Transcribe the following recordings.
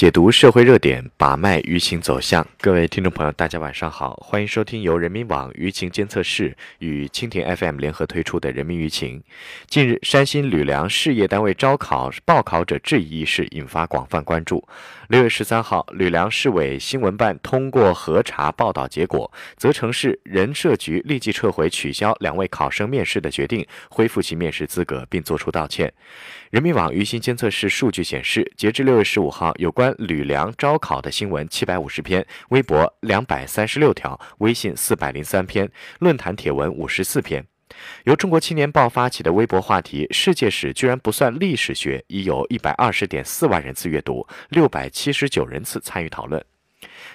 解读社会热点，把脉舆情走向。各位听众朋友，大家晚上好，欢迎收听由人民网舆情监测室与蜻蜓 FM 联合推出的《人民舆情》。近日，山西吕梁事业单位招考报考者质疑一事引发广泛关注。六月十三号，吕梁市委新闻办通过核查报道结果，责成市人社局立即撤回取消两位考生面试的决定，恢复其面试资格，并作出道歉。人民网舆情监测室数据显示，截至六月十五号，有关吕梁招考的新闻七百五十篇，微博两百三十六条，微信四百零三篇，论坛帖文五十四篇。由中国青年报发起的微博话题“世界史居然不算历史学”已有一百二十点四万人次阅读，六百七十九人次参与讨论。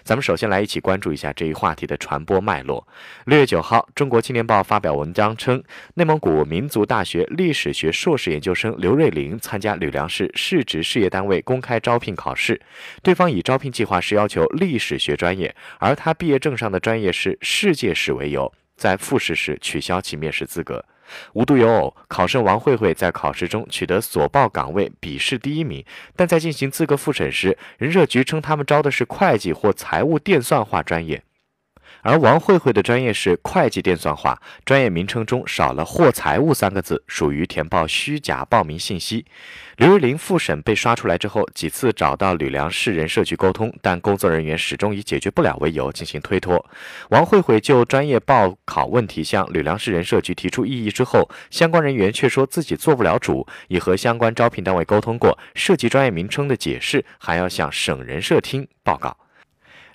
咱们首先来一起关注一下这一话题的传播脉络。六月九号，中国青年报发表文章称，内蒙古民族大学历史学硕士研究生刘瑞玲参加吕梁市市直事业单位公开招聘考试，对方以招聘计划是要求历史学专业，而他毕业证上的专业是世界史为由，在复试时取消其面试资格。无独有偶，考生王慧慧在考试中取得所报岗位笔试第一名，但在进行资格复审时，人社局称他们招的是会计或财务电算化专业。而王慧慧的专业是会计电算化，专业名称中少了“或财务”三个字，属于填报虚假报名信息。刘瑞林复审被刷出来之后，几次找到吕梁市人社局沟通，但工作人员始终以解决不了为由进行推脱。王慧慧就专业报考问题向吕梁市人社局提出异议之后，相关人员却说自己做不了主，已和相关招聘单位沟通过，涉及专业名称的解释还要向省人社厅报告。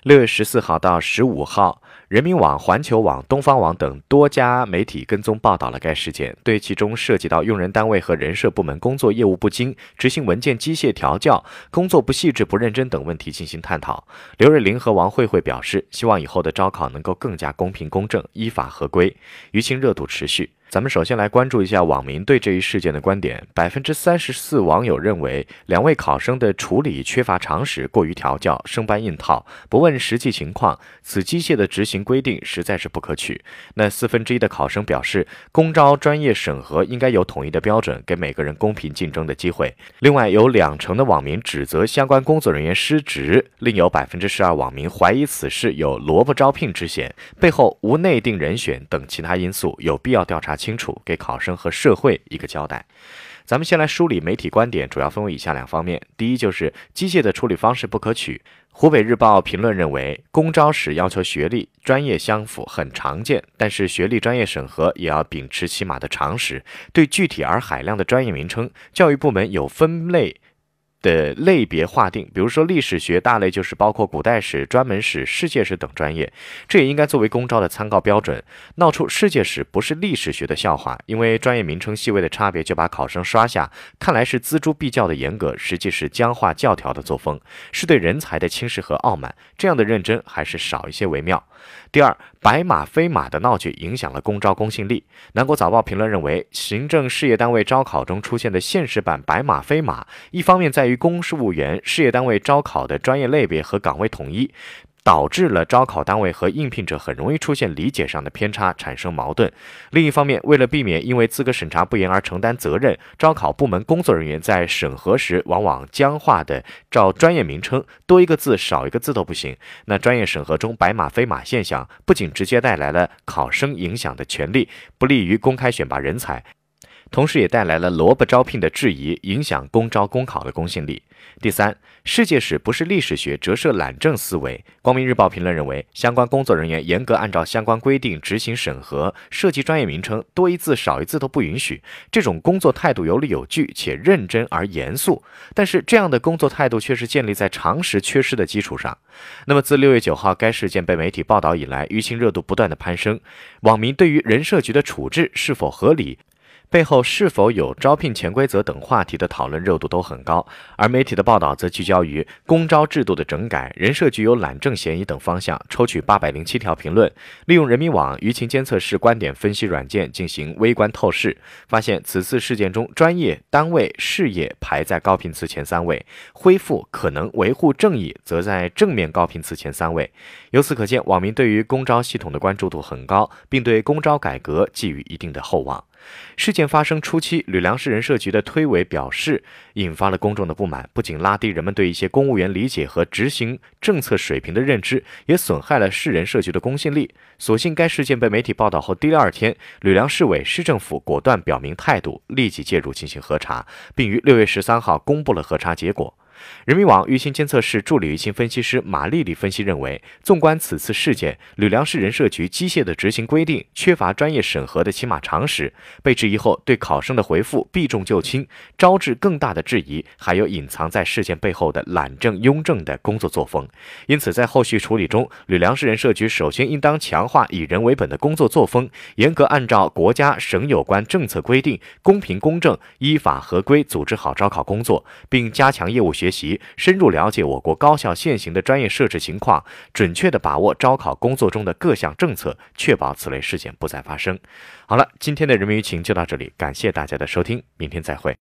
六月十四号到十五号，人民网、环球网、东方网等多家媒体跟踪报道了该事件，对其中涉及到用人单位和人社部门工作业务不精、执行文件机械调教、工作不细致、不认真等问题进行探讨。刘瑞玲和王慧慧表示，希望以后的招考能够更加公平公正、依法合规。舆情热度持续。咱们首先来关注一下网民对这一事件的观点。百分之三十四网友认为，两位考生的处理缺乏常识，过于调教，生搬硬套，不问实际情况，此机械的执行规定实在是不可取。那四分之一的考生表示，公招专业审核应该有统一的标准，给每个人公平竞争的机会。另外，有两成的网民指责相关工作人员失职，另有百分之十二网民怀疑此事有萝卜招聘之嫌，背后无内定人选等其他因素，有必要调查。清楚，给考生和社会一个交代。咱们先来梳理媒体观点，主要分为以下两方面：第一，就是机械的处理方式不可取。湖北日报评论认为，公招时要求学历专业相符很常见，但是学历专业审核也要秉持起码的常识。对具体而海量的专业名称，教育部门有分类。的类别划定，比如说历史学大类就是包括古代史、专门史、世界史等专业，这也应该作为公招的参考标准。闹出世界史不是历史学的笑话，因为专业名称细微的差别就把考生刷下，看来是锱铢必较的严格，实际是僵化教条的作风，是对人才的轻视和傲慢。这样的认真还是少一些为妙。第二，白马非马的闹剧影响了公招公信力。南国早报评论认为，行政事业单位招考中出现的现实版白马非马，一方面在于公事务员事业单位招考的专业类别和岗位统一。导致了招考单位和应聘者很容易出现理解上的偏差，产生矛盾。另一方面，为了避免因为资格审查不严而承担责任，招考部门工作人员在审核时往往僵化的照专业名称，多一个字少一个字都不行。那专业审核中白马非马现象，不仅直接带来了考生影响的权利，不利于公开选拔人才。同时也带来了萝卜招聘的质疑，影响公招公考的公信力。第三，世界史不是历史学，折射懒政思维。光明日报评论认为，相关工作人员严格按照相关规定执行审核，涉及专业名称，多一字少一字都不允许。这种工作态度有理有据且认真而严肃，但是这样的工作态度却是建立在常识缺失的基础上。那么，自六月九号该事件被媒体报道以来，舆情热度不断的攀升，网民对于人社局的处置是否合理？背后是否有招聘潜规则等话题的讨论热度都很高，而媒体的报道则聚焦于公招制度的整改、人社局有懒政嫌疑等方向，抽取八百零七条评论，利用人民网舆情监测室观点分析软件进行微观透视，发现此次事件中专业、单位、事业排在高频词前三位，恢复可能维护正义则在正面高频词前三位。由此可见，网民对于公招系统的关注度很高，并对公招改革寄予一定的厚望。事件发生初期，吕梁市人社局的推诿表示，引发了公众的不满，不仅拉低人们对一些公务员理解和执行政策水平的认知，也损害了市人社局的公信力。所幸该事件被媒体报道后，第二天，吕梁市委、市政府果断表明态度，立即介入进行核查，并于六月十三号公布了核查结果。人民网舆情监测室助理舆情分析师马丽丽分析认为，纵观此次事件，吕梁市人社局机械的执行规定，缺乏专业审核的起码常识。被质疑后，对考生的回复避重就轻，招致更大的质疑。还有隐藏在事件背后的懒政庸政的工作作风。因此，在后续处理中，吕梁市人社局首先应当强化以人为本的工作作风，严格按照国家省有关政策规定，公平公正、依法合规组织好招考工作，并加强业务学。习深入了解我国高校现行的专业设置情况，准确的把握招考工作中的各项政策，确保此类事件不再发生。好了，今天的人民舆情就到这里，感谢大家的收听，明天再会。